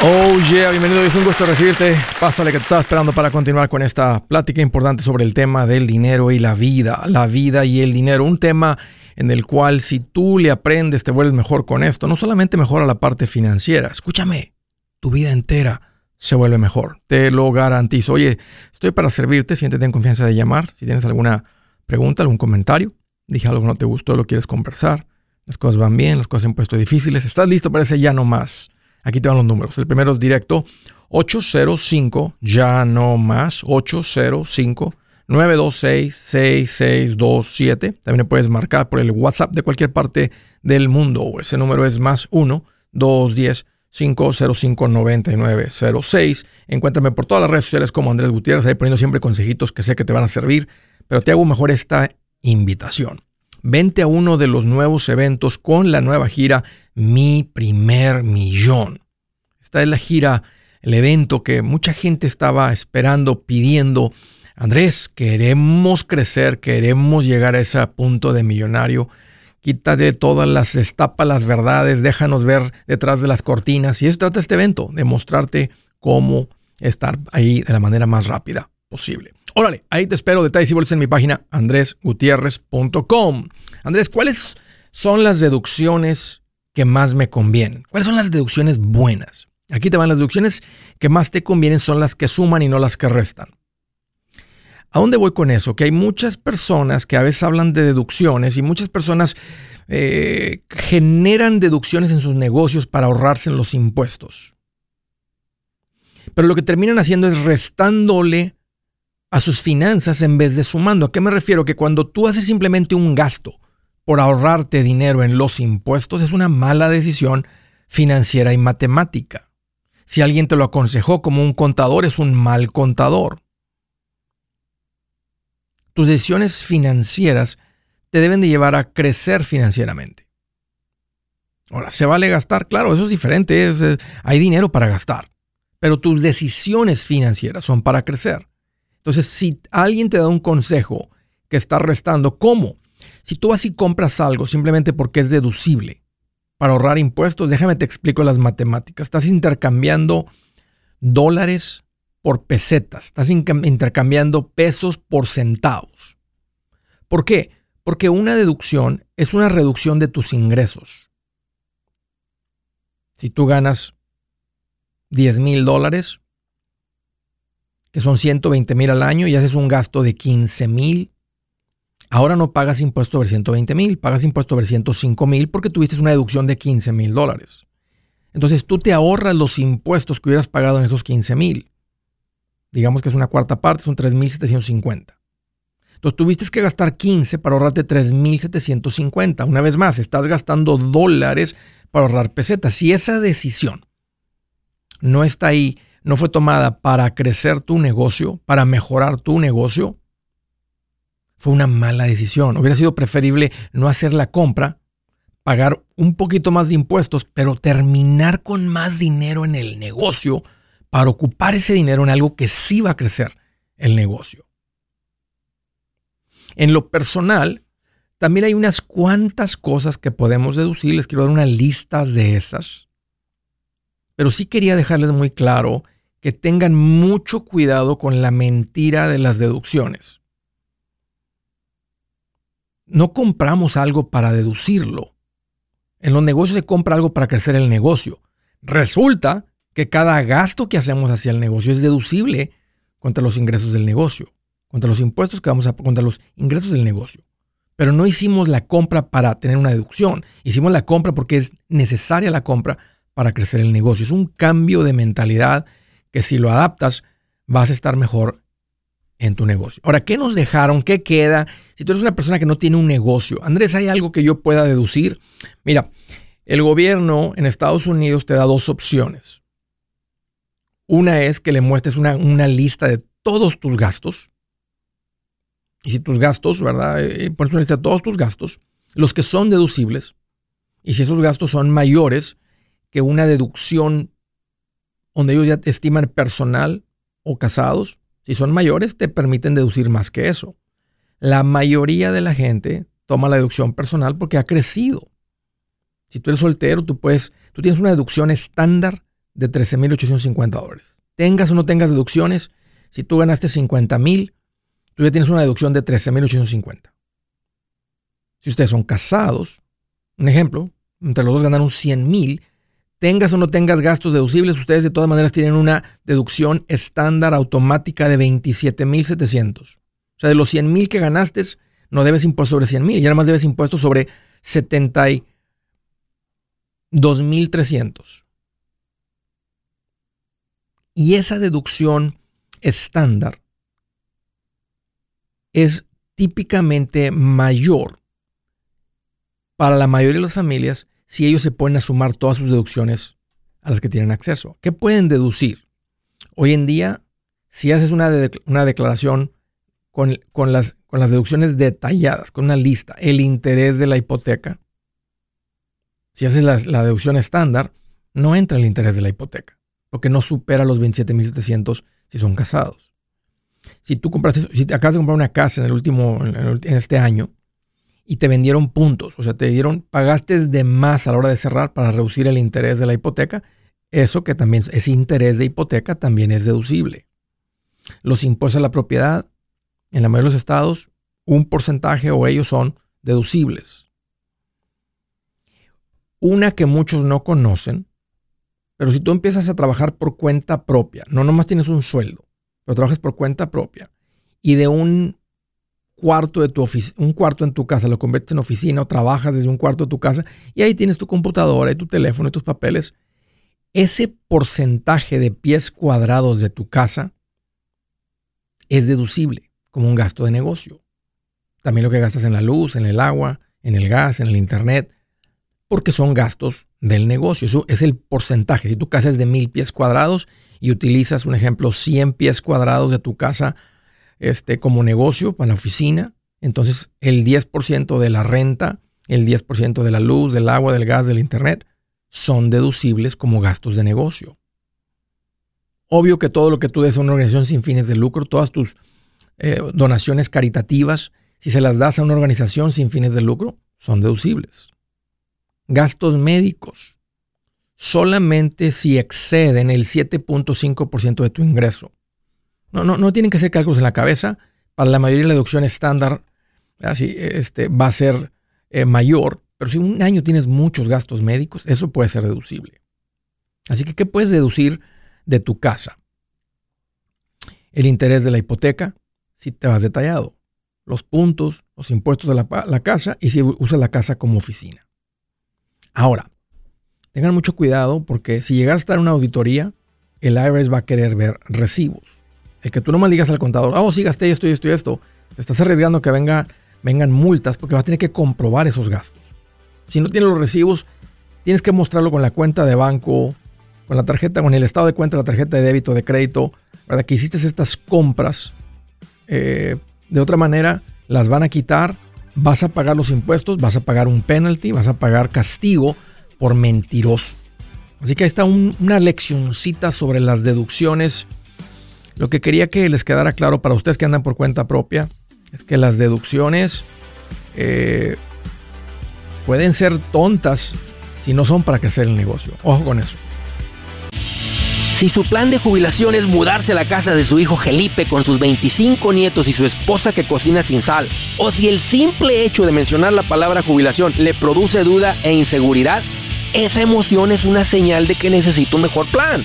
Oh yeah, bienvenido, es un gusto recibirte. Pásale que te estaba esperando para continuar con esta plática importante sobre el tema del dinero y la vida, la vida y el dinero, un tema en el cual si tú le aprendes te vuelves mejor con esto, no solamente mejora la parte financiera, escúchame, tu vida entera se vuelve mejor, te lo garantizo. Oye, estoy para servirte, siéntete en confianza de llamar, si tienes alguna pregunta, algún comentario, dije algo que no te gustó, lo quieres conversar, las cosas van bien, las cosas se han puesto difíciles, estás listo para ese ya no más Aquí te van los números. El primero es directo 805, ya no más, 805 926 6627. También puedes marcar por el WhatsApp de cualquier parte del mundo. Ese número es más 1 210 505 9906. Encuéntrame por todas las redes sociales como Andrés Gutiérrez, ahí poniendo siempre consejitos que sé que te van a servir, pero te hago mejor esta invitación. Vente a uno de los nuevos eventos con la nueva gira Mi Primer Millón. Esta es la gira, el evento que mucha gente estaba esperando, pidiendo. Andrés, queremos crecer, queremos llegar a ese punto de millonario. Quítate todas las, destapa las verdades, déjanos ver detrás de las cortinas. Y eso trata este evento, de mostrarte cómo estar ahí de la manera más rápida posible. Órale, ahí te espero. Detalles y bolsas en mi página andresgutierrez.com. Andrés, ¿cuáles son las deducciones que más me convienen? ¿Cuáles son las deducciones buenas? Aquí te van las deducciones que más te convienen, son las que suman y no las que restan. ¿A dónde voy con eso? Que hay muchas personas que a veces hablan de deducciones y muchas personas eh, generan deducciones en sus negocios para ahorrarse en los impuestos. Pero lo que terminan haciendo es restándole a sus finanzas en vez de sumando. ¿A qué me refiero? Que cuando tú haces simplemente un gasto por ahorrarte dinero en los impuestos es una mala decisión financiera y matemática. Si alguien te lo aconsejó como un contador, es un mal contador. Tus decisiones financieras te deben de llevar a crecer financieramente. Ahora, ¿se vale gastar? Claro, eso es diferente. hay dinero para gastar. Pero tus decisiones financieras son para crecer. Entonces, si alguien te da un consejo que está restando, ¿cómo? Si tú así compras algo simplemente porque es deducible para ahorrar impuestos, déjame te explico las matemáticas. Estás intercambiando dólares por pesetas, estás intercambiando pesos por centavos. ¿Por qué? Porque una deducción es una reducción de tus ingresos. Si tú ganas 10 mil dólares, que son 120 mil al año y haces un gasto de 15 mil, ahora no pagas impuesto sobre 120 mil, pagas impuesto sobre 105 mil porque tuviste una deducción de 15 mil dólares. Entonces tú te ahorras los impuestos que hubieras pagado en esos 15 mil. Digamos que es una cuarta parte, son 3.750. Entonces tuviste que gastar 15 para ahorrarte 3.750. Una vez más, estás gastando dólares para ahorrar pesetas. Si esa decisión no está ahí no fue tomada para crecer tu negocio, para mejorar tu negocio, fue una mala decisión. Hubiera sido preferible no hacer la compra, pagar un poquito más de impuestos, pero terminar con más dinero en el negocio para ocupar ese dinero en algo que sí va a crecer el negocio. En lo personal, también hay unas cuantas cosas que podemos deducir. Les quiero dar una lista de esas. Pero sí quería dejarles muy claro que tengan mucho cuidado con la mentira de las deducciones. No compramos algo para deducirlo. En los negocios se compra algo para crecer el negocio. Resulta que cada gasto que hacemos hacia el negocio es deducible contra los ingresos del negocio, contra los impuestos que vamos a contra los ingresos del negocio. Pero no hicimos la compra para tener una deducción, hicimos la compra porque es necesaria la compra para crecer el negocio. Es un cambio de mentalidad que si lo adaptas vas a estar mejor en tu negocio. Ahora, ¿qué nos dejaron? ¿Qué queda? Si tú eres una persona que no tiene un negocio, Andrés, ¿hay algo que yo pueda deducir? Mira, el gobierno en Estados Unidos te da dos opciones. Una es que le muestres una, lista de todos tus gastos. Y si tus gastos, ¿verdad? Eh, por eso una lista de todos tus gastos, los que son deducibles. Y si esos gastos son mayores que una deducción donde ellos ya te estiman personal o casados, si son mayores, te permiten deducir más que eso. La mayoría de la gente toma la deducción personal porque ha crecido. Si tú eres soltero, tú puedes, tú tienes una deducción estándar de 13.850 dólares. Tengas o no tengas deducciones, si tú ganaste 50 mil, tú ya tienes una deducción de 13.850. Si ustedes son casados, un ejemplo, entre los dos ganaron 100 mil, tengas o no tengas gastos deducibles, ustedes de todas maneras tienen una deducción estándar automática de 27.700. O sea, de los 100 mil que ganaste, no debes impuesto sobre 100 mil, y nada más debes impuesto sobre 72.300. Y esa deducción estándar es típicamente mayor para la mayoría de las familias si ellos se ponen a sumar todas sus deducciones a las que tienen acceso. ¿Qué pueden deducir? Hoy en día, si haces una, una declaración con, con, las, con las deducciones detalladas, con una lista, el interés de la hipoteca, si haces la, deducción estándar, no entra el interés de la hipoteca, porque no supera los 27.700 si son casados. Si tú compraste, si te acabas de comprar una casa en el último, en este año, y te vendieron puntos, o sea, te dieron, pagaste de más a la hora de cerrar para reducir el interés de la hipoteca, eso que también es interés de hipoteca también es deducible. Los impuestos a la propiedad, en la mayoría de los estados, un porcentaje o ellos son deducibles. Una que muchos no conocen, pero si tú empiezas a trabajar por cuenta propia, no nomás tienes un sueldo, pero trabajas por cuenta propia y de un cuarto de tu un cuarto en tu casa, lo conviertes en oficina o trabajas desde un cuarto de tu casa y ahí tienes tu computadora y tu teléfono y tus papeles. Ese porcentaje de pies cuadrados de tu casa es deducible como un gasto de negocio. También lo que gastas en la luz, en el agua, en el gas, en el internet, porque son gastos del negocio. Eso es el porcentaje. Si tu casa es de mil pies cuadrados y utilizas, un ejemplo, 100 pies cuadrados de tu casa este, como negocio para la oficina, entonces el 10% de la renta, el 10% de la luz, del agua, del gas, del internet, son deducibles como gastos de negocio. Obvio que todo lo que tú des a una organización sin fines de lucro, todas tus eh, donaciones caritativas, si se las das a una organización sin fines de lucro, son deducibles. Gastos médicos, solamente si exceden el 7.5% de tu ingreso. No, no, no tienen que ser cálculos en la cabeza. Para la mayoría la deducción estándar así, este, va a ser eh, mayor, pero si un año tienes muchos gastos médicos, eso puede ser deducible. Así que, ¿qué puedes deducir de tu casa? El interés de la hipoteca, si te vas detallado. Los puntos, los impuestos de la, la casa y si usas la casa como oficina. Ahora, tengan mucho cuidado porque si llegas a estar en una auditoría, el IRS va a querer ver recibos. El que tú nomás digas al contador, oh, sí, gasté esto y esto y esto, te estás arriesgando que venga, vengan multas porque vas a tener que comprobar esos gastos. Si no tienes los recibos, tienes que mostrarlo con la cuenta de banco, con la tarjeta, con el estado de cuenta, la tarjeta de débito, de crédito, ¿verdad? Que hiciste estas compras. Eh, de otra manera, las van a quitar, vas a pagar los impuestos, vas a pagar un penalty, vas a pagar castigo por mentiroso. Así que ahí está una leccioncita sobre las deducciones lo que quería que les quedara claro para ustedes que andan por cuenta propia es que las deducciones eh, pueden ser tontas si no son para crecer el negocio. Ojo con eso. Si su plan de jubilación es mudarse a la casa de su hijo Felipe con sus 25 nietos y su esposa que cocina sin sal, o si el simple hecho de mencionar la palabra jubilación le produce duda e inseguridad, esa emoción es una señal de que necesita un mejor plan.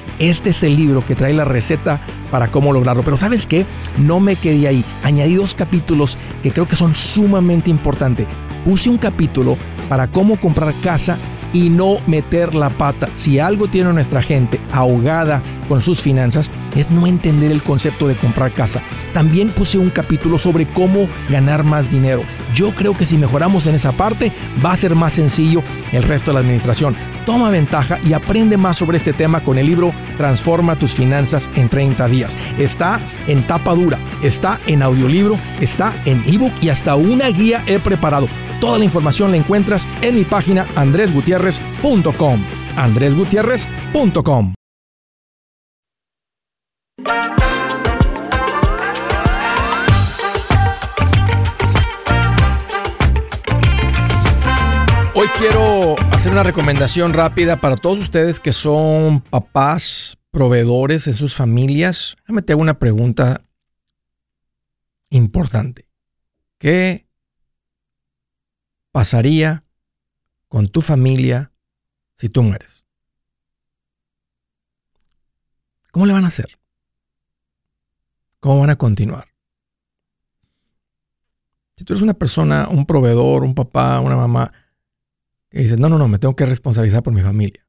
Este es el libro que trae la receta para cómo lograrlo. Pero ¿sabes qué? No me quedé ahí. Añadí dos capítulos que creo que son sumamente importantes. Puse un capítulo para cómo comprar casa y no meter la pata. Si algo tiene nuestra gente ahogada con sus finanzas, es no entender el concepto de comprar casa. También puse un capítulo sobre cómo ganar más dinero. Yo creo que si mejoramos en esa parte, va a ser más sencillo el resto de la administración. Toma ventaja y aprende más sobre este tema con el libro Transforma tus finanzas en 30 días. Está en tapa dura, está en audiolibro, está en ebook y hasta una guía he preparado. Toda la información la encuentras en mi página andresgutierrez.com. andresgutierrez.com. Hoy quiero hacer una recomendación rápida para todos ustedes que son papás, proveedores en sus familias. Déjame te hago una pregunta importante. ¿Qué pasaría con tu familia si tú mueres? ¿Cómo le van a hacer? ¿Cómo van a continuar? Si tú eres una persona, un proveedor, un papá, una mamá, que dices, no, no, no, me tengo que responsabilizar por mi familia.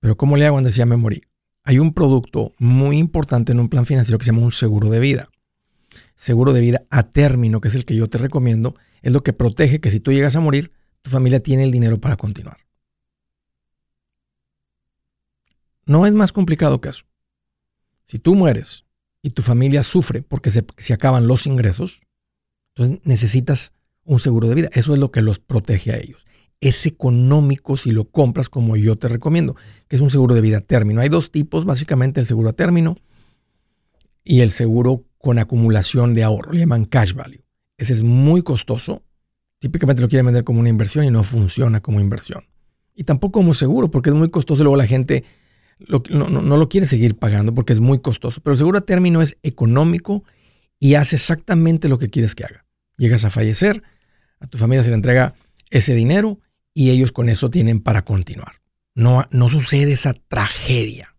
Pero ¿cómo le hago cuando ya me morí? Hay un producto muy importante en un plan financiero que se llama un seguro de vida. Seguro de vida a término, que es el que yo te recomiendo, es lo que protege que si tú llegas a morir, tu familia tiene el dinero para continuar. No es más complicado que eso. Si tú mueres y tu familia sufre porque se, se acaban los ingresos, entonces necesitas un seguro de vida. Eso es lo que los protege a ellos. Es económico si lo compras como yo te recomiendo, que es un seguro de vida a término. Hay dos tipos, básicamente el seguro a término y el seguro con acumulación de ahorro, le llaman cash value. Ese es muy costoso. Típicamente lo quieren vender como una inversión y no funciona como inversión. Y tampoco como seguro, porque es muy costoso y luego la gente no, no, lo quiere seguir pagando porque es muy costoso. Pero el seguro a término es económico y hace exactamente lo que quieres que haga. Llegas a fallecer, a tu familia se le entrega ese dinero y ellos con eso tienen para continuar. No, no sucede esa tragedia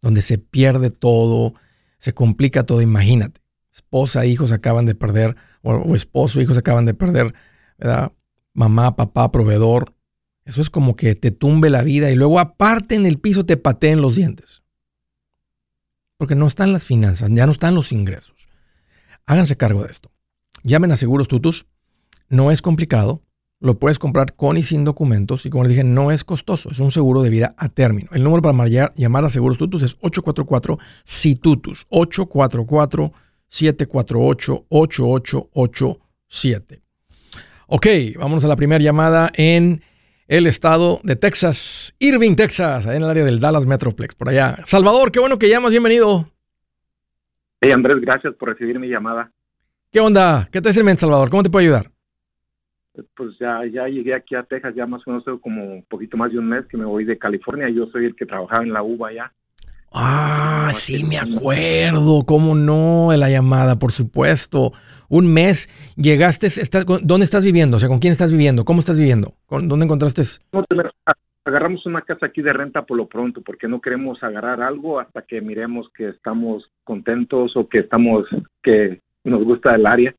donde se pierde todo, se complica todo. Imagínate, esposa, hijos acaban de perder, o, o esposo, hijos acaban de perder, ¿verdad? Mamá, papá, proveedor. Eso es como que te tumbe la vida y luego aparte en el piso te pateen los dientes. Porque no están las finanzas, ya no están los ingresos. Háganse cargo de esto. Llamen a Seguros Tutus no es complicado, lo puedes comprar con y sin documentos y como les dije, no es costoso, es un seguro de vida a término. El número para llamar a Seguros Tutus es 844-SITUTUS, 844-748-8887. Ok, vamos a la primera llamada en el estado de Texas, Irving, Texas, en el área del Dallas Metroplex, por allá. Salvador, qué bueno que llamas, bienvenido. Hey Andrés, gracias por recibir mi llamada. ¿Qué onda? ¿Qué te sirve, Salvador? ¿Cómo te puedo ayudar? Pues ya, ya llegué aquí a Texas, ya más o menos como un poquito más de un mes que me voy de California. Yo soy el que trabajaba en la uva allá. Ah, sí, me acuerdo, cómo no, de la llamada, por supuesto. Un mes, llegaste, ¿dónde estás viviendo? O sea, ¿con quién estás viviendo? ¿Cómo estás viviendo? ¿Dónde encontraste? agarramos una casa aquí de renta por lo pronto, porque no queremos agarrar algo hasta que miremos que estamos contentos o que estamos, que nos gusta el área.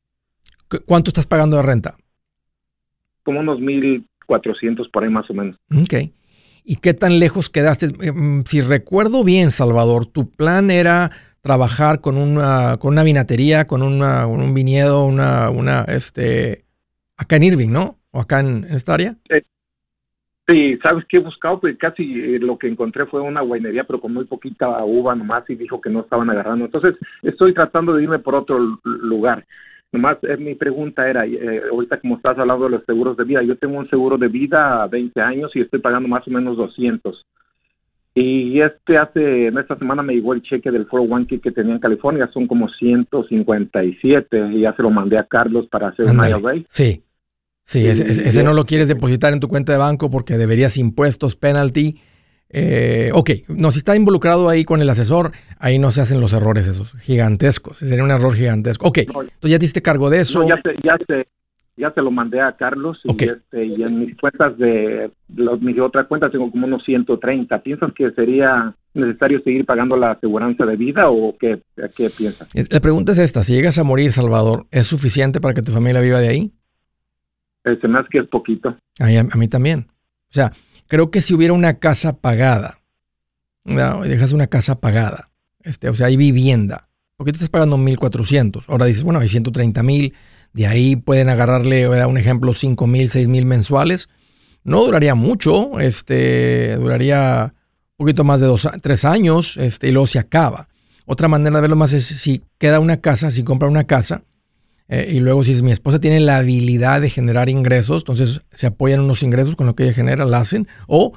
¿Cuánto estás pagando de renta? Como unos 1400 por ahí más o menos. Ok. ¿Y qué tan lejos quedaste? Eh, mm, si recuerdo bien, Salvador, tu plan era trabajar con una, con una vinatería, con, una, un viñedo, una, una, este, acá en Irving, ¿no? ¿O acá en, esta área? Sí, ¿sabes qué he buscado? Pues casi eh, lo que encontré fue una guainería, pero con muy poquita uva nomás y dijo que no estaban agarrando. Entonces, estoy tratando de irme por otro lugar. Nomás eh, mi pregunta era, eh, ahorita como estás hablando de los seguros de vida, yo tengo un seguro de vida a 20 años y estoy pagando más o menos 200. Y este hace, en esta semana me llegó el cheque del 401k que tenía en California, son como 157 y ya se lo mandé a Carlos para hacer un IRA. Sí, sí, ese, no lo quieres depositar en tu cuenta de banco porque deberías impuestos, penalty eh, ok, no, si está involucrado ahí con el asesor, ahí no se hacen los errores esos gigantescos. Sería un error gigantesco. Ok, entonces ya te diste cargo de eso. ya sé, ya sé, ya te lo mandé a Carlos y, este, y en mis cuentas de los, mis otras cuentas tengo como unos 130. ¿Piensas que sería necesario seguir pagando la aseguranza de vida o qué, qué piensas? La pregunta es esta, si llegas a morir, Salvador, ¿es suficiente para que tu familia viva de ahí? Eh, se me hace que es poquito. A mí, a mí también. O sea, creo que si hubiera una casa pagada, no, dejas una casa pagada, este, o sea, hay vivienda, porque te estás pagando 1.400. Ahora dices, bueno, hay 130 mil, de ahí pueden agarrarle, voy a dar un ejemplo, 5 mil, 6 mil mensuales. No duraría mucho, este, duraría un poquito más de dos, tres años, este, y luego se acaba. Otra manera de verlo más es si queda una casa, si compra una casa, eh, y luego si mi esposa tiene la habilidad de generar ingresos, entonces se apoyan unos ingresos con lo que ella genera, la hacen, o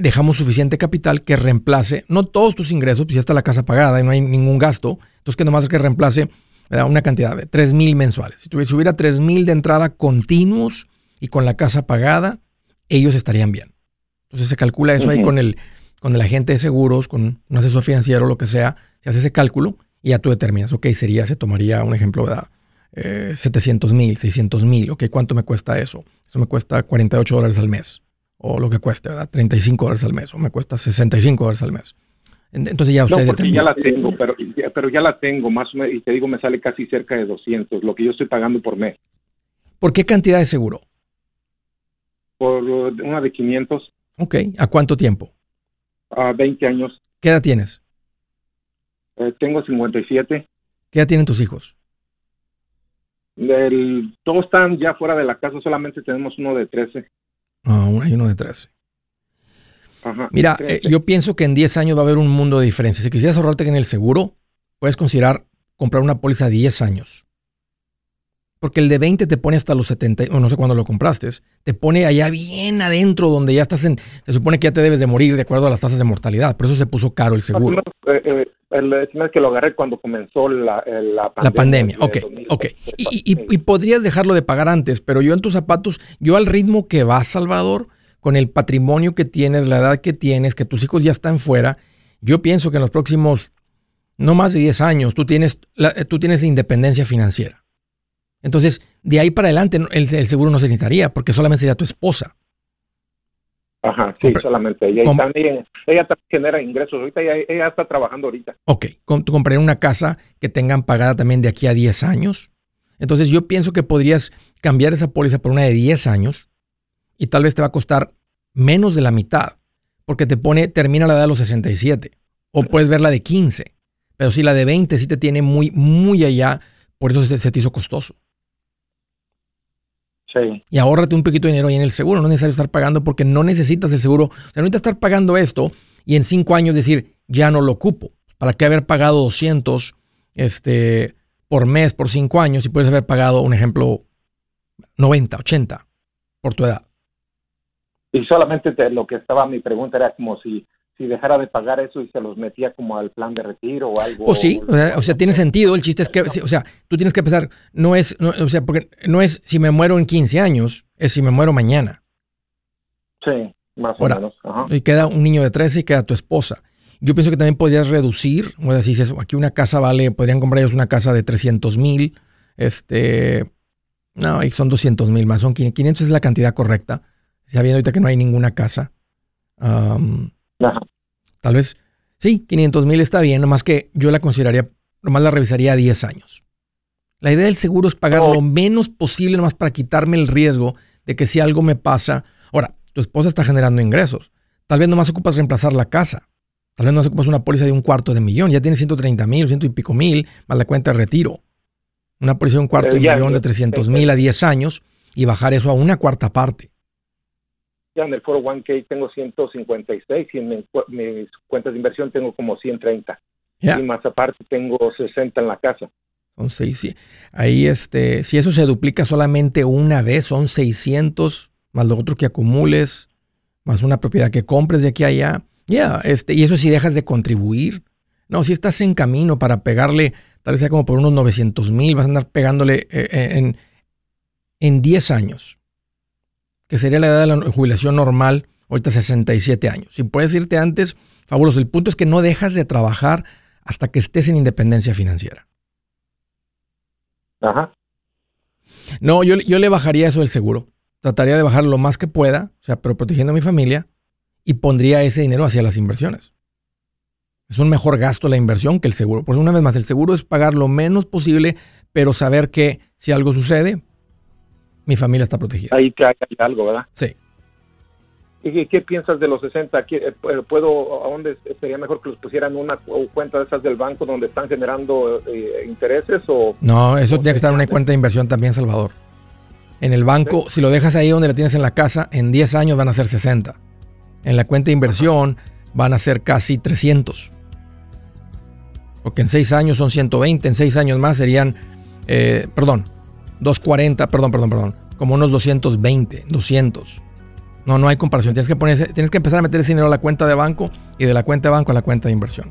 dejamos suficiente capital que reemplace, no todos tus ingresos, pues ya está la casa pagada y no hay ningún gasto, entonces que nomás es que reemplace una cantidad de 3 mil mensuales. Si hubiera 3 mil de entrada continuos y con la casa pagada, ellos estarían bien. Entonces se calcula eso ahí con el, con el agente de seguros, con un asesor financiero, lo que sea, se hace ese cálculo y ya tú determinas, ok, sería, se tomaría un ejemplo, ¿verdad? 700 eh, mil, 600 mil, ok, ¿cuánto me cuesta eso? Eso me cuesta 48 dólares al mes, o lo que cueste, ¿verdad? 35 dólares al mes, o me cuesta 65 dólares al mes. Entonces ya usted no, ya la tengo, pero, pero ya la tengo, más o menos, y te digo, me sale casi cerca de 200, lo que yo estoy pagando por mes. ¿Por qué cantidad de seguro? Por una de 500. Ok, ¿a cuánto tiempo? A 20 años. ¿Qué edad tienes? Eh, tengo 57. ¿Qué edad tienen tus hijos? El, todos están ya fuera de la casa, solamente tenemos uno de 13. Ah, hay uno de 13. Mira, eh, yo pienso que en 10 años va a haber un mundo de diferencia. Si quisieras ahorrarte en el seguro, puedes considerar comprar una póliza de 10 años. Porque el de 20 te pone hasta los 70, o no sé cuándo lo compraste, te pone allá bien adentro donde ya estás en, se supone que ya te debes de morir de acuerdo a las tasas de mortalidad. Por eso se puso caro el seguro. Eh, eh, el, que lo agarré cuando comenzó la, la pandemia. La pandemia, ok, ok. Y, y, podrías dejarlo de pagar antes, pero yo en tus zapatos, yo al ritmo que vas, Salvador, con el patrimonio que tienes, la edad que tienes, que tus hijos ya están fuera, yo pienso que en los próximos, no más de 10 años, tú tienes, tú tienes independencia financiera. Entonces, de ahí para adelante, el, seguro no se necesitaría, porque solamente sería tu esposa. Ajá, sí, solamente ella. también, ella también genera ingresos. Ahorita ella, está trabajando ahorita. Ok, tú comprarías una casa que tengan pagada también de aquí a 10 años. Entonces, yo pienso que podrías cambiar esa póliza por una de 10 años y tal vez te va a costar menos de la mitad, porque te pone, termina la edad de los 67, o puedes ver la de 15, pero si la de 20 sí te tiene muy, muy allá, por eso se, te hizo costoso. Sí. Y ahórrate un poquito de dinero ahí en el seguro, no es necesario estar pagando porque no necesitas el seguro, o sea, no necesitas estar pagando esto y en cinco años decir, ya no lo ocupo. ¿Para qué haber pagado 200 este, por mes por cinco años si puedes haber pagado, un ejemplo, 90, 80 por tu edad? Y solamente lo que estaba mi pregunta era como si si dejara de pagar eso y se los metía como al plan de retiro o algo. Pues sí, o sea, tiene sentido. El chiste es que, o sea, tú tienes que pensar, no es, o sea, porque no es si me muero en 15 años, es si me muero mañana. Sí, más o menos. Y queda un niño de 13 y queda tu esposa. Yo pienso que también podrías reducir, o sea, si aquí una casa vale, podrían comprar ellos una casa de 300 mil, este, no, son 200 mil más, son 500 es la cantidad correcta sabiendo ahorita que no hay ninguna casa. Tal vez, sí, 500 mil está bien, nomás que yo la consideraría, nomás la revisaría a 10 años. La idea del seguro es pagar lo menos posible nomás para quitarme el riesgo de que si algo me pasa. Ahora, tu esposa está generando ingresos. Tal vez nomás ocupas reemplazar la casa. Tal vez no ocupas una póliza de un cuarto de millón. Ya tienes 130 mil, ciento y pico mil, más la cuenta de retiro. Una póliza de un cuarto de millón de 300 mil a 10 años y bajar eso a una cuarta parte ya en el foro 1K tengo 156 y en mis cuentas de inversión tengo como 130. Y más aparte tengo 60 en la casa. Son seis. Ahí, este, si eso se duplica solamente una vez, son 600, más lo otro que acumules, más una propiedad que compres de aquí a allá. Ya, este, y eso si dejas de contribuir. No, si estás en camino para pegarle, tal vez sea como por unos 900 mil, vas a andar pegándole eh, eh, en, en 10 años que sería la edad de la jubilación normal, ahorita 67 años. Si puedes irte antes, fabuloso. El punto es que no dejas de trabajar hasta que estés en independencia financiera. Ajá. No, yo, yo le bajaría eso del seguro. Trataría de bajar lo más que pueda, o sea, pero protegiendo a mi familia y pondría ese dinero hacia las inversiones. Es un mejor gasto la inversión que el seguro. Por una vez más, el seguro es pagar lo menos posible, pero saber que si algo sucede, mi familia está protegida. Ahí que hay algo, ¿verdad? Sí. ¿Y qué piensas de los 60? Eh, ¿Puedo, ¿A dónde sería mejor que los pusieran una cuenta de esas del banco donde están generando eh, intereses? o No, eso tiene que estar en una cuenta de inversión también, Salvador. En el banco, si lo dejas ahí donde lo tienes en la casa, en 10 años van a ser 60. En la cuenta de inversión van a ser casi 300. Porque en 6 años son 120, en 6 años más serían, eh, perdón, 240, perdón, perdón, perdón, como unos 220, 200. No, no hay comparación. Tienes que, poner, tienes que empezar a meter ese dinero a la cuenta de banco y de la cuenta de banco a la cuenta de inversión.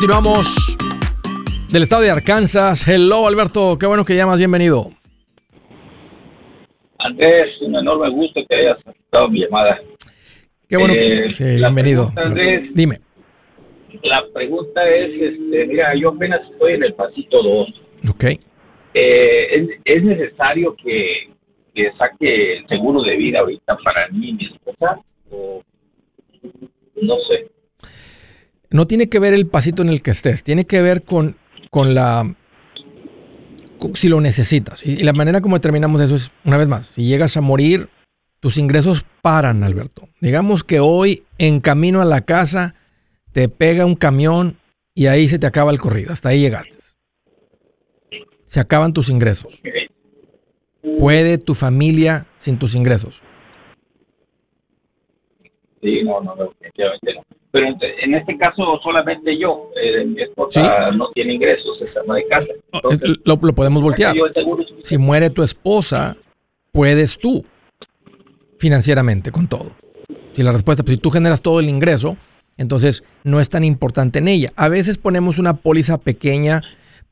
Continuamos del estado de Arkansas. Hello, Alberto. Qué bueno que llamas. Bienvenido. Andrés, un enorme gusto que hayas aceptado mi llamada. Qué bueno. que... Eh, bienvenido. Andrés, Dime. La pregunta es, este, mira, yo apenas estoy en el pasito 2. Ok. Eh, ¿es, necesario que, que saque el seguro de vida ahorita para mí y mi esposa? O no sé no tiene que ver el pasito en el que estés, tiene que ver con, con la... si lo necesitas. Y, la manera como determinamos eso es, una vez más, si llegas a morir, tus ingresos paran, Alberto. Digamos que hoy, en camino a la casa, te pega un camión y ahí se te acaba el corrido, hasta ahí llegaste. Se acaban tus ingresos. ¿Puede tu familia sin tus ingresos? Sí, no, no, definitivamente no pero en este caso solamente yo, eh, mi esposa no tiene ingresos, está de casa. Lo, podemos voltear. Si muere tu esposa, puedes tú financieramente con todo. Si la respuesta, pues, si tú generas todo el ingreso, entonces no es tan importante en ella. A veces ponemos una póliza pequeña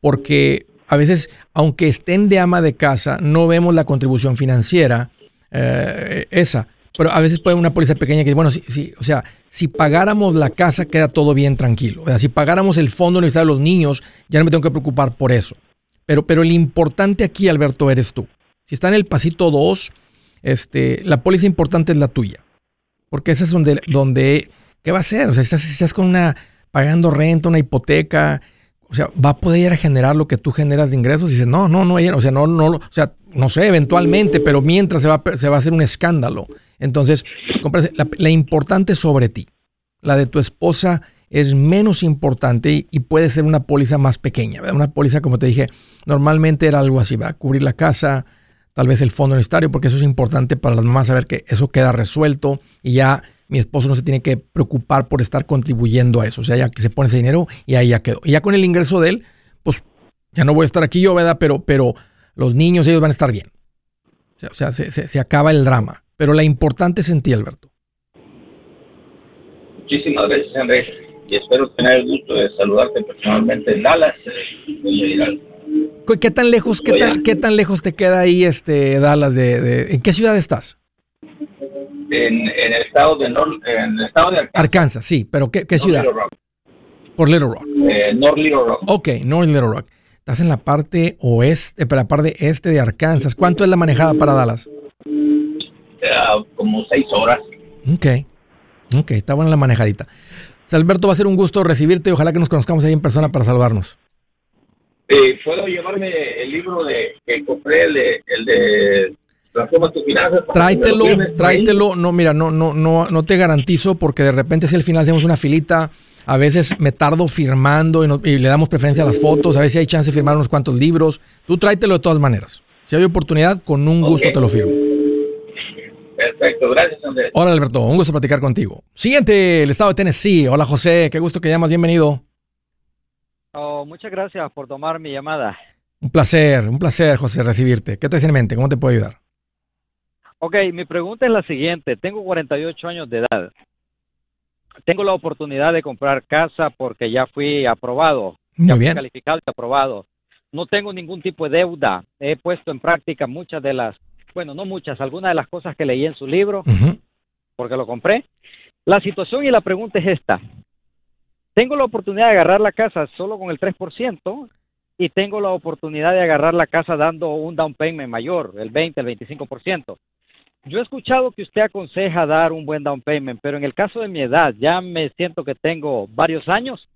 porque a veces, aunque estén de ama de casa, no vemos la contribución financiera eh, esa. Pero a veces puede una póliza pequeña que, bueno, sí, o sea, si pagáramos la casa queda todo bien tranquilo. O sea, si pagáramos el fondo universidad de los niños, ya no me tengo que preocupar por eso. Pero, pero el importante aquí, Alberto, eres tú. Si está en el pasito 2, este, la póliza importante es la tuya. Porque esa es donde, donde ¿qué va a hacer? O sea, si estás, con una, pagando renta, una hipoteca, o sea, va a poder generar lo que tú generas de ingresos. Y dices, no, no, no, o sea, no, no, o sea, no sé, eventualmente, pero mientras se va, se va a hacer un escándalo. Entonces, la, importante sobre ti. La de tu esposa es menos importante y, puede ser una póliza más pequeña. Una póliza, como te dije, normalmente era algo así, va a cubrir la casa, tal vez el fondo universitario, porque eso es importante para las mamás saber que eso queda resuelto y ya mi esposo no se tiene que preocupar por estar contribuyendo a eso. O sea, ya que se pone ese dinero y ahí ya quedó. Y ya con el ingreso de él, pues ya no voy a estar aquí yo, ¿verdad? Pero, pero los niños, ellos van a estar bien. O sea, se acaba el drama. Pero la importante es en ti, Alberto. Muchísimas gracias, Andrés. Y espero tener el gusto de saludarte personalmente en Dallas. ¿Qué tan lejos, qué tan, qué tan lejos te queda ahí este Dallas? De, ¿En qué ciudad estás? En, el estado de North, en el estado de Arkansas. Arkansas, sí, pero ¿qué, qué ciudad? Por Little Rock. Eh, North Little Rock. Ok, North Little Rock. Estás en la parte oeste, para la parte este de Arkansas. ¿Cuánto es la manejada para Dallas? Ah, como seis horas. Ok. Ok, está buena la manejadita. Alberto, va a ser un gusto recibirte y ojalá que nos conozcamos ahí en persona para saludarnos. Eh, ¿Puedo llevarme el libro de que compré, el de, el de Transforma tus finanzas? Tráetelo, tráetelo. No, mira, no, no, no, no te garantizo porque de repente si al final hacemos una filita, a veces me tardo firmando y, y le damos preferencia a las fotos, a ver si hay chance de firmar unos cuantos libros. Tú tráetelo de todas maneras. Si hay oportunidad, con un gusto te lo firmo. Perfecto, gracias Andrés. Hola Alberto, un gusto platicar contigo. Siguiente, el estado de Tennessee. Hola José, qué gusto que llamas, bienvenido. Oh, muchas gracias por tomar mi llamada. Un placer, un placer José recibirte. ¿Qué te en mente? ¿Cómo te puedo ayudar? Ok, mi pregunta es la siguiente. Tengo 48 años de edad. Tengo la oportunidad de comprar casa porque ya fui aprobado. Muy ya bien. Fui calificado y aprobado. No tengo ningún tipo de deuda. He puesto en práctica muchas de las bueno, no muchas, algunas de las cosas que leí en su libro, porque lo compré. La situación y la pregunta es esta. Tengo la oportunidad de agarrar la casa solo con el 3% y tengo la oportunidad de agarrar la casa dando un down payment mayor, el 20, el 25%. Yo he escuchado que usted aconseja dar un buen down payment, pero en el caso de mi edad, ya me siento que tengo varios años.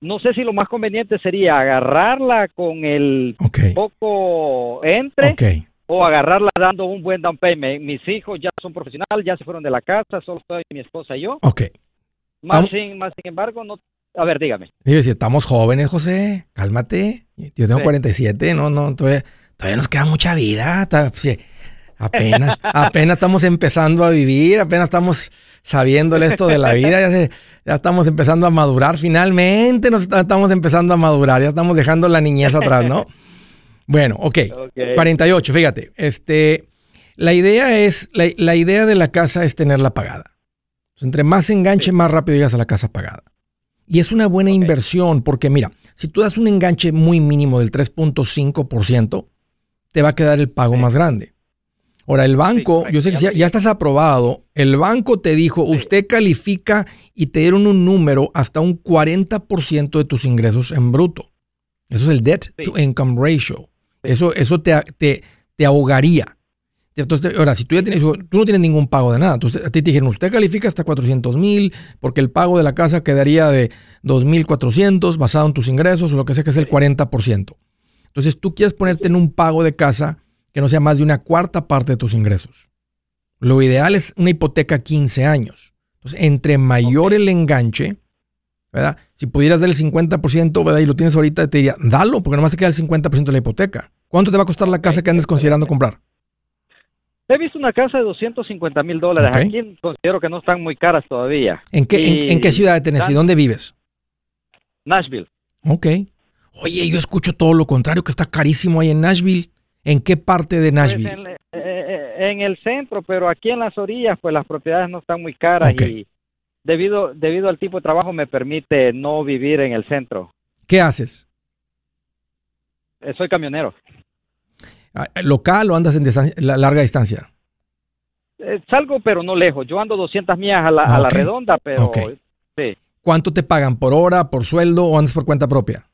No sé si lo más conveniente sería agarrarla con el poco entre okay o agarrarla dando un buen down payment. Mis hijos ya son profesionales, ya se fueron de la casa, solo estoy mi esposa y yo. Ok. Más, sin, más sin embargo, no. A ver, dígame. Digo, si estamos jóvenes, José, cálmate. Yo tengo 47, no, no, todavía, todavía nos queda mucha vida. Apenas, apenas estamos empezando a vivir, apenas estamos sabiéndole esto de la vida, ya, ya estamos empezando a madurar, finalmente nos estamos empezando a madurar, ya estamos dejando la niñez atrás, ¿no? Bueno, ok. 48, fíjate. Este, la idea es, la, idea de la casa es tenerla pagada. entre más enganche, más rápido llegas a la casa pagada. Y es una buena inversión porque mira, si tú das un enganche muy mínimo del 3.5%, te va a quedar el pago más grande. Ahora, el banco, yo sé que ya, ya, estás aprobado, el banco te dijo, usted califica y te dieron un número hasta un 40% de tus ingresos en bruto. Eso es el debt to income ratio. Eso, eso te, te, te ahogaría. Entonces, ahora, si tú ya tienes, tú no tienes ningún pago de nada. Entonces, a ti te dijeron, usted califica hasta 400 mil porque el pago de la casa quedaría de 2.400 basado en tus ingresos o lo que sea que es el 40%. Entonces, tú quieres ponerte en un pago de casa que no sea más de una cuarta parte de tus ingresos. Lo ideal es una hipoteca 15 años. Entonces, entre mayor el enganche, ¿verdad? Si pudieras dar el 50%, ¿verdad? Y lo tienes ahorita, te diría, dalo, porque nomás se queda el 50% de la hipoteca. ¿Cuánto te va a costar la casa que andes considerando comprar? He visto una casa de 250 mil dólares. Aquí considero que no están muy caras todavía. ¿En qué, en, qué ciudad de Tennessee? ¿Dónde vives? Nashville. Ok. Oye, yo escucho todo lo contrario, que está carísimo ahí en Nashville. ¿En qué parte de pues Nashville? en, eh, eh, en, el centro, pero aquí en las orillas, pues las propiedades no están muy caras y debido, debido al tipo de trabajo me permite no vivir en el centro. ¿Qué haces? Eh, soy camionero. Ah, ¿Local o andas en larga distancia? Eh, salgo, pero no lejos. Yo ando 200 millas a la, a la redonda, pero sí. ¿Cuánto te pagan? ¿Por hora, por sueldo o andas por cuenta propia?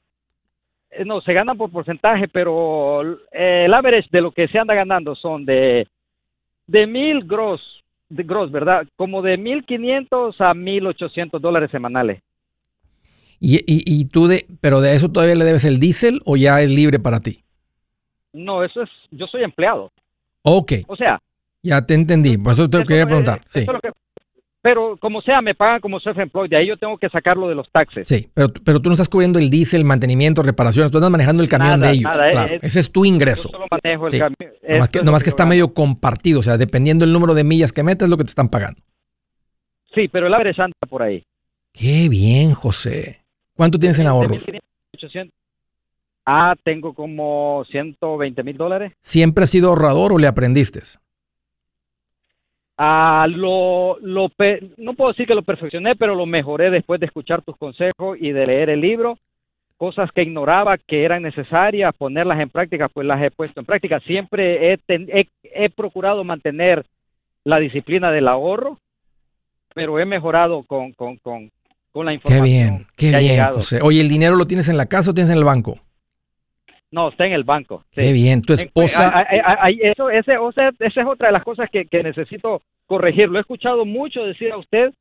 Eh, no, se ganan por porcentaje, pero el average de lo que se anda ganando son de, de mil gross de gross, ¿verdad? Como de 1.500 a 1.800 dólares semanales. ¿Y, y, y tú, de, pero de eso todavía le debes el diésel o ya es libre para ti? No, eso es, yo soy empleado. Ok. O sea. Ya te entendí, por eso te quería preguntar. sí. Pero como sea, me pagan como self-employed, de ahí yo tengo que sacarlo de los taxes. Sí, pero, pero tú no estás cubriendo el diésel, mantenimiento, reparaciones, tú estás manejando el camión de ellos. claro, ese es tu ingreso. Yo solo manejo el camión. Nomás que, nomás que está medio compartido, o sea, dependiendo del número de millas que metas, es lo que te están pagando. Sí, pero el abre santa por ahí. Qué bien, José. ¿Cuánto tienes en ahorros? Ah, tengo como 120 mil dólares. ¿Siempre has sido ahorrador o le aprendiste? Ah, lo, lo, no puedo decir que lo perfeccioné, pero lo mejoré después de escuchar tus consejos y de leer el libro. Cosas que ignoraba que eran necesarias, ponerlas en práctica, pues las he puesto en práctica. Siempre he, he, procurado mantener la disciplina del ahorro, pero he mejorado con, con, con, con la información. Qué bien, qué bien, José. Oye, ¿el dinero lo tienes en la casa o tienes en el banco? No, está en el banco. Qué bien, tu esposa. eso, ese, o sea, esa es otra de las cosas que, que necesito corregir. Lo he escuchado mucho decir a usted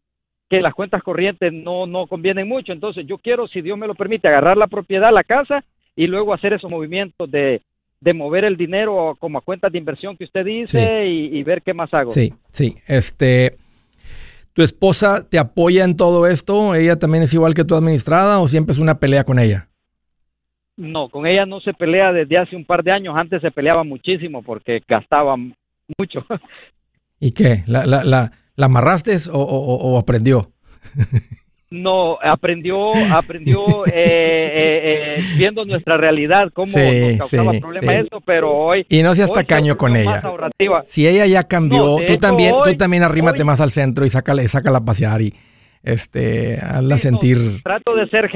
que las cuentas corrientes no, no convienen mucho. Entonces yo quiero, si Dios me lo permite, agarrar la propiedad, la casa y luego hacer esos movimientos de, de mover el dinero como a cuentas de inversión que usted dice y, ver qué más hago. Sí, sí. Este, ¿Tu esposa te apoya en todo esto? ¿Ella también es igual que tu administrada o siempre es una pelea con ella? No, con ella no se pelea desde hace un par de años. Antes se peleaba muchísimo porque gastaba mucho. ¿Y qué? ¿La, la, la, la amarraste o, aprendió? No, aprendió, aprendió eh, eh, eh, viendo nuestra realidad, cómo nos causaba problemas eso, pero hoy... Y no seas tacaño con ella. Si ella ya cambió, tú también, tú también arrímate más al centro y sácala, sácala a pasear y este, hazla sentir... trato de ser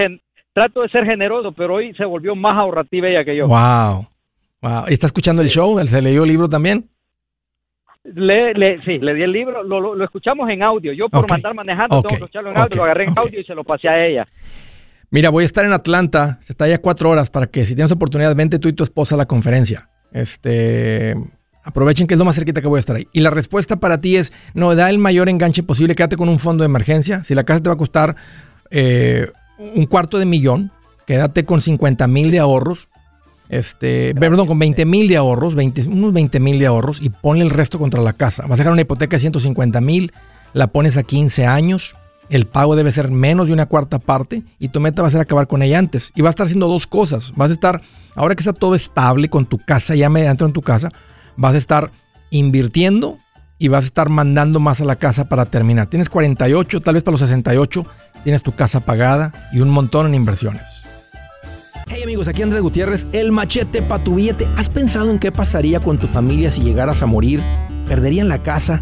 trato de ser generoso, pero hoy se volvió más ahorrativa ella que yo. Wow. Wow. ¿Y está escuchando el show? ¿Se leyó el libro también? Le, le, sí, le di el libro, lo, lo, escuchamos en audio. Yo por mandar manejando tengo que escucharlo en audio, lo agarré en audio y se lo pasé a ella. Mira, voy a estar en Atlanta, se está ya cuatro horas para que si tienes oportunidad, vente tú y tu esposa a la conferencia. Este, aprovechen que es lo más cerquita que voy a estar ahí. Y la respuesta para ti es, no, da el mayor enganche posible, quédate con un fondo de emergencia. Si la casa te va a costar eh, un cuarto de millón, quédate con 50 mil de ahorros este, perdón, con 20 mil de ahorros, 20, unos 20 mil de ahorros y ponle el resto contra la casa. Vas a dejar una hipoteca de 150 mil, la pones a 15 años, el pago debe ser menos de una cuarta parte y tu meta va a ser acabar con ella antes. Y vas a estar haciendo dos cosas. Vas a estar, ahora que está todo estable con tu casa, ya me entro en tu casa, vas a estar invirtiendo y vas a estar mandando más a la casa para terminar. Tienes 48, tal vez para los 68, tienes tu casa pagada y un montón en inversiones. Hey amigos, aquí Andrés Gutiérrez, el machete para tu billete. ¿Has pensado en qué pasaría con tu familia si llegaras a morir? ¿Perderían la casa?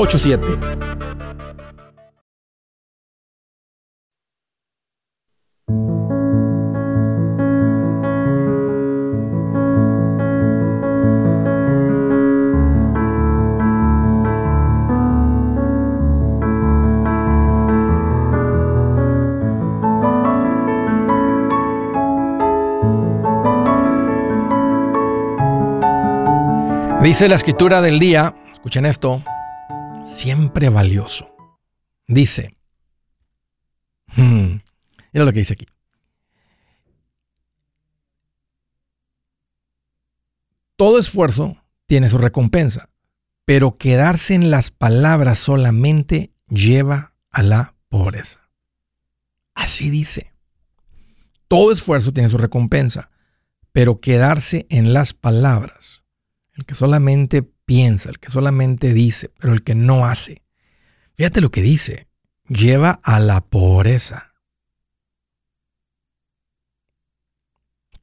Dice la escritura del día, escuchen esto, siempre valioso. Dice, hmm, mira lo que dice aquí. Todo esfuerzo tiene su recompensa, pero quedarse en las palabras solamente lleva a la pobreza. Así dice. Todo esfuerzo tiene su recompensa, pero quedarse en las palabras el que solamente piensa, el que solamente dice, pero el que no hace. Fíjate lo que dice, lleva a la pobreza.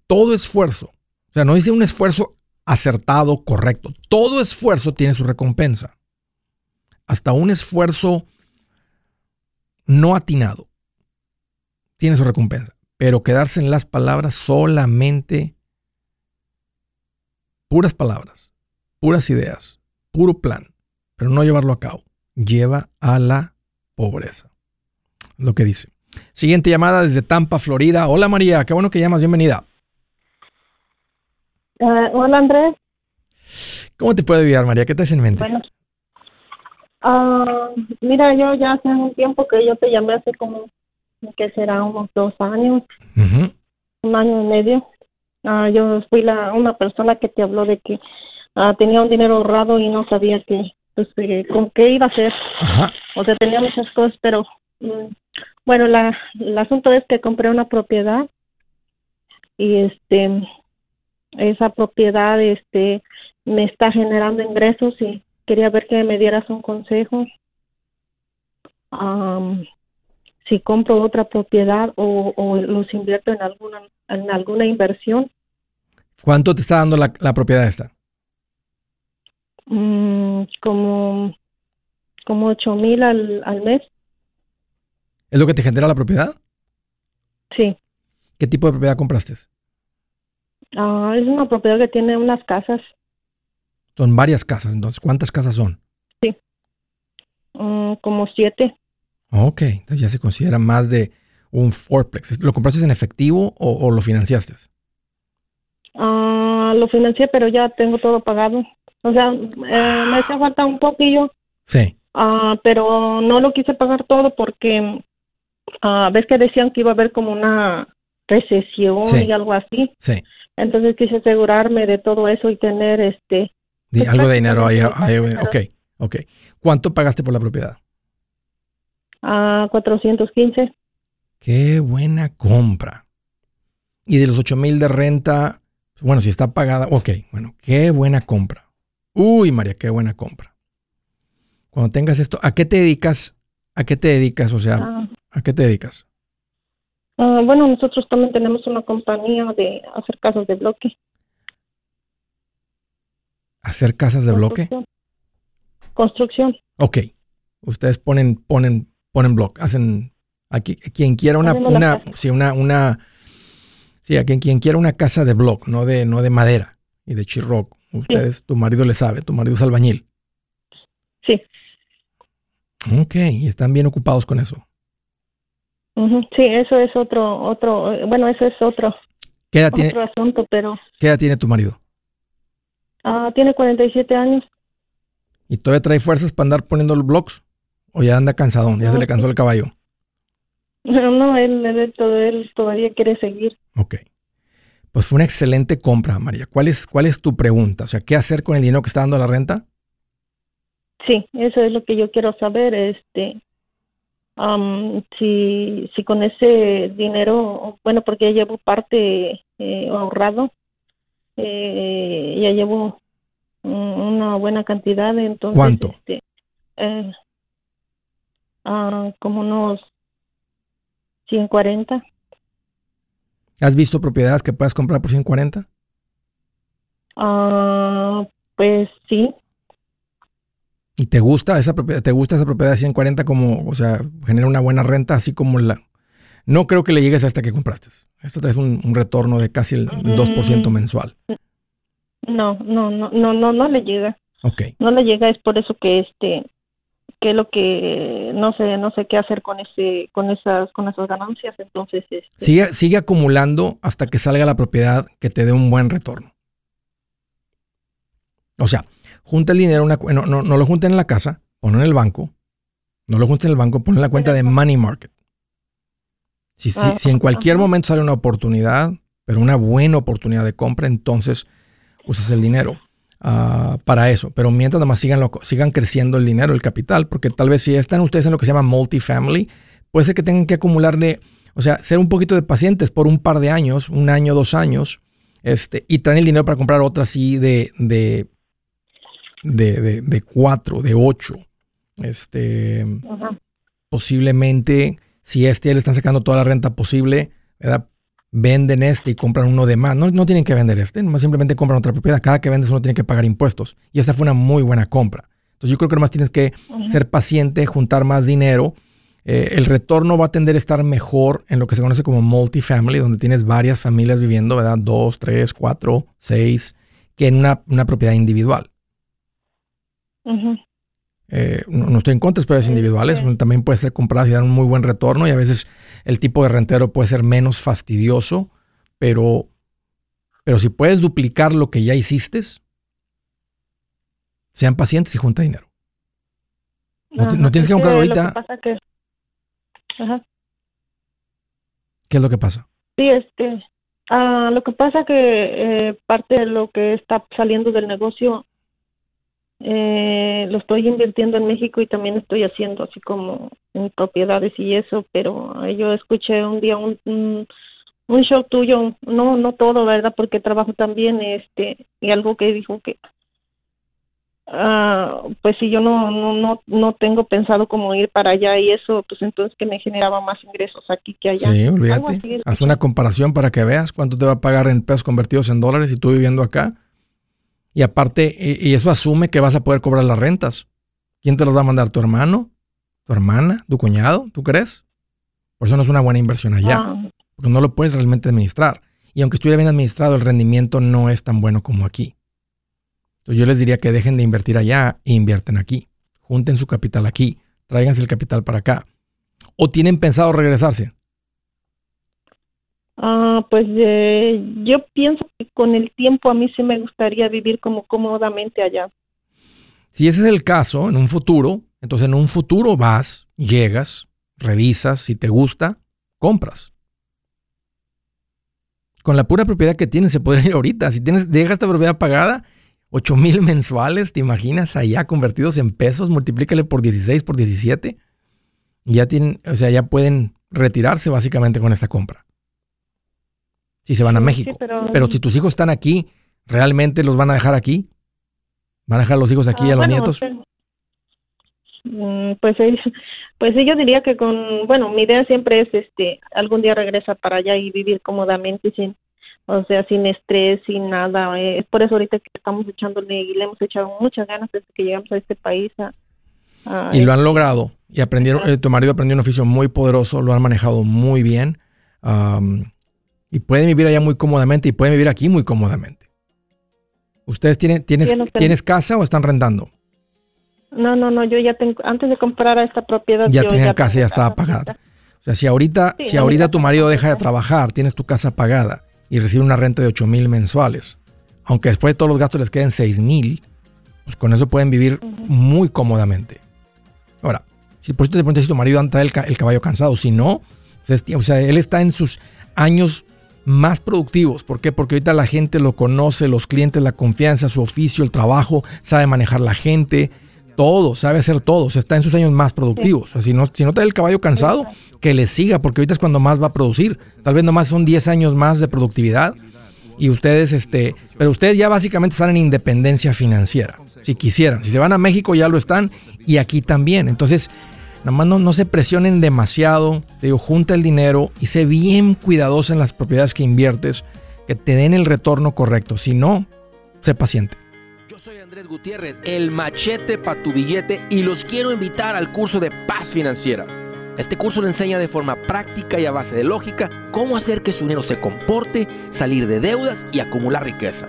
Todo esfuerzo, o sea, no dice un esfuerzo acertado, correcto, todo esfuerzo tiene su recompensa. Hasta un esfuerzo no atinado tiene su recompensa, pero quedarse en las palabras solamente puras palabras puras ideas, puro plan, pero no llevarlo a cabo, lleva a la pobreza. Lo que dice. Siguiente llamada desde Tampa, Florida. Hola María, qué bueno que llamas, bienvenida. Eh, hola Andrés. ¿Cómo te puedo ayudar María? ¿Qué te hace en mente? Ah, mira, yo ya hace un tiempo que yo te llamé hace como, que será unos dos años, un año y medio. Ah, yo fui la una persona que te habló de que Ah, tenía un dinero ahorrado y no sabía qué, pues, con qué iba a hacer. O sea, tenía muchas cosas, pero mm, bueno, la, el asunto es que compré una propiedad y este esa propiedad este me está generando ingresos y quería ver que me dieras un consejo si compro otra propiedad o, los invierto en alguna en alguna inversión ¿cuánto te está dando la, propiedad esta? Mm, como como ocho mil al, al mes ¿Es lo que te genera la propiedad? Sí. ¿Qué tipo de propiedad compraste? Ah, es una propiedad que tiene unas casas. Son varias casas, entonces. ¿Cuántas casas son? Sí. Mm, como siete. Ok, entonces ya se considera más de un fourplex. ¿Lo compraste en efectivo o, lo financiaste? Ah, lo financié, pero ya tengo todo pagado. O sea, eh, me hace falta un poquillo. Sí. Ah, pero no lo quise pagar todo porque uh, ves que decían que iba a haber como una recesión y algo así. Sí. Entonces quise asegurarme de todo eso y tener este... Pues, algo de dinero ahí, ok, ok. ¿Cuánto pagaste por la propiedad? A uh, 415. Qué buena compra. Y de los 8 mil de renta, bueno, si está pagada, ok, bueno, qué buena compra. Uy, María, qué buena compra. Cuando tengas esto, ¿a qué te dedicas? ¿A qué te dedicas? O sea, ah. ¿A qué te dedicas? Ah, bueno, nosotros también tenemos una compañía de hacer casas de bloque. ¿Hacer casas de bloque? Construcción. Ok. Ustedes ponen, ponen, ponen bloque, hacen aquí quien quiera una, una, sí, una, una, sí, a quien, quien quiera una casa de bloque, no de, no de madera y de chirroc. Ustedes, tu marido le sabe, tu marido es albañil. Sí. Ok, y están bien ocupados con eso. Sí, eso es otro, otro, bueno, eso es otro, ¿Qué edad tiene, asunto, pero... ¿Qué edad tiene tu marido? Ah, tiene 47 años. ¿Y todavía trae fuerzas para andar poniendo los blogs? ¿O ya anda cansadón? ¿Ya se le cansó el caballo? No, no él, él, él, todavía quiere seguir. Ok. Pues fue una excelente compra, María. ¿Cuál es, ¿Cuál es tu pregunta? O sea, ¿qué hacer con el dinero que está dando la renta? Sí, eso es lo que yo quiero saber. Este, si, si con ese dinero, bueno, porque ya llevo parte eh, ahorrado, eh, ya llevo una buena cantidad, entonces... ¿Cuánto? Este, eh, ah, como unos 140. ¿Has visto propiedades que puedas comprar por 140? Ah, pues sí. ¿Y te gusta esa propiedad? ¿Te gusta esa propiedad de 140 como, o sea, genera una buena renta, así como la... No creo que le llegues a esta que compraste. Esto trae un, un retorno de casi el 2% mm. mensual. No, no, no, no, no, no le llega. Ok. No le llega, es por eso que este, que lo que no sé, no sé qué hacer con ese, con esas, con esas ganancias. Entonces, este... sigue, sigue acumulando hasta que salga la propiedad que te dé un buen retorno. O sea, junta el dinero, una, no, no, no lo junten en la casa, ponlo en el banco, no lo junten en el banco, ponlo en la cuenta de Money Market. Si, si, si en cualquier momento sale una oportunidad, pero una buena oportunidad de compra, entonces usas el dinero uh, para eso. Pero mientras además sigan, lo, sigan creciendo el dinero, el capital, porque tal vez si están ustedes en lo que se llama multifamily, puede ser que tengan que acumularle, o sea, ser un poquito de pacientes por un par de años, un año, dos años, este, y traen el dinero para comprar otra así de, de de, de, de cuatro, de ocho. Este, posiblemente, si este le están sacando toda la renta posible, venden este y compran uno de más. No, no tienen que vender este, nomás simplemente compran otra propiedad. Cada que vendes uno tiene que pagar impuestos. Y esta fue una muy buena compra. Entonces yo creo que nomás tienes que ser paciente, juntar más dinero. Eh, el retorno va a tender a estar mejor en lo que se conoce como multifamily, donde tienes varias familias viviendo, ¿verdad? Dos, tres, cuatro, seis, que en una, una propiedad individual. Eh, no, estoy en contra de propiedades individuales, también puede ser compradas y dar un muy buen retorno y a veces el tipo de rentero puede ser menos fastidioso, pero, pero si puedes duplicar lo que ya hiciste, sean pacientes y junta dinero. No, tienes que comprar ahorita. ¿Qué es lo que pasa? Sí, este, ah, lo que pasa que eh, parte de lo que está saliendo del negocio eh, lo estoy invirtiendo en México y también estoy haciendo así como en propiedades y eso, pero yo escuché un día un, un, show tuyo, no no todo, ¿verdad? Porque trabajo también este y algo que dijo que ah, pues si yo no, no no no tengo pensado como ir para allá y eso, pues entonces que me generaba más ingresos aquí que allá. Sí, olvídate. Haz una comparación para que veas cuánto te va a pagar en pesos convertidos en dólares y tú viviendo acá y aparte, y eso asume que vas a poder cobrar las rentas. ¿Quién te los va a mandar? ¿Tu hermano? ¿Tu hermana? ¿Tu cuñado? ¿Tú crees? Por eso no es una buena inversión allá. Ah. Porque no lo puedes realmente administrar. Y aunque estuviera bien administrado, el rendimiento no es tan bueno como aquí. Entonces yo les diría que dejen de invertir allá e invierten aquí. Junten su capital aquí. Tráiganse el capital para acá. ¿O tienen pensado regresarse? Ah, pues eh, yo pienso que con el tiempo a mí sí me gustaría vivir como cómodamente allá. Si ese es el caso, en un futuro, entonces en un futuro vas, llegas, revisas, si te gusta, compras. Con la pura propiedad que tienes se puede ir ahorita. Si tienes, dejas esta propiedad pagada, 8 mil mensuales, ¿te imaginas? Allá convertidos en pesos, multiplícale por 16, por 17. Ya tienen, o sea, ya pueden retirarse básicamente con esta compra si se van a México. pero... si tus hijos están aquí, ¿realmente los van a dejar aquí? ¿Van a dejar los hijos aquí a ah, los nietos? Mm, pues, pues sí, yo diría que con, bueno, mi idea siempre es este, algún día regresar para allá y vivir cómodamente sin, o sea, sin estrés, sin nada. Eh, es por eso ahorita que estamos echándole y le hemos echado muchas ganas desde que llegamos a este país. y lo han logrado. Y aprendieron, eh, tu marido aprendió un oficio muy poderoso, lo han manejado muy bien. Y pueden vivir allá muy cómodamente y pueden vivir aquí muy cómodamente. ¿Ustedes tienen, tienes, tienes casa o están rentando? No, no, no, yo ya tengo, antes de comprar esta propiedad. Ya tenían casa, ya estaba pagada. O sea, si ahorita, si ahorita tu marido deja de trabajar, tienes tu casa pagada y recibe una renta de 8 mil mensuales, aunque después de todos los gastos les queden 6 mil, pues con eso pueden vivir muy cómodamente. Ahora, si por eso te preguntas si tu marido anda el, el caballo cansado, si no, pues o sea, él está en sus años más productivos. ¿Por qué? Porque ahorita la gente lo conoce, los clientes, la confianza, su oficio, el trabajo, sabe manejar la gente, todo, sabe hacer todo. O sea, está en sus años más productivos. O sea, si no, si no te da el caballo cansado, que le siga, porque ahorita es cuando más va a producir. Tal vez nomás son 10 años más de productividad. Y ustedes, este, pero ustedes ya básicamente están en independencia financiera, si quisieran. Si se van a México ya lo están y aquí también. Entonces, Nada más no, se presionen demasiado. Te digo, junta el dinero y sé bien cuidadoso en las propiedades que inviertes, que te den el retorno correcto. Si no, sé paciente. Yo soy Andrés Gutiérrez, el machete para tu billete, y los quiero invitar al curso de paz financiera. Este curso le enseña de forma práctica y a base de lógica cómo hacer que su dinero se comporte, salir de deudas y acumular riqueza.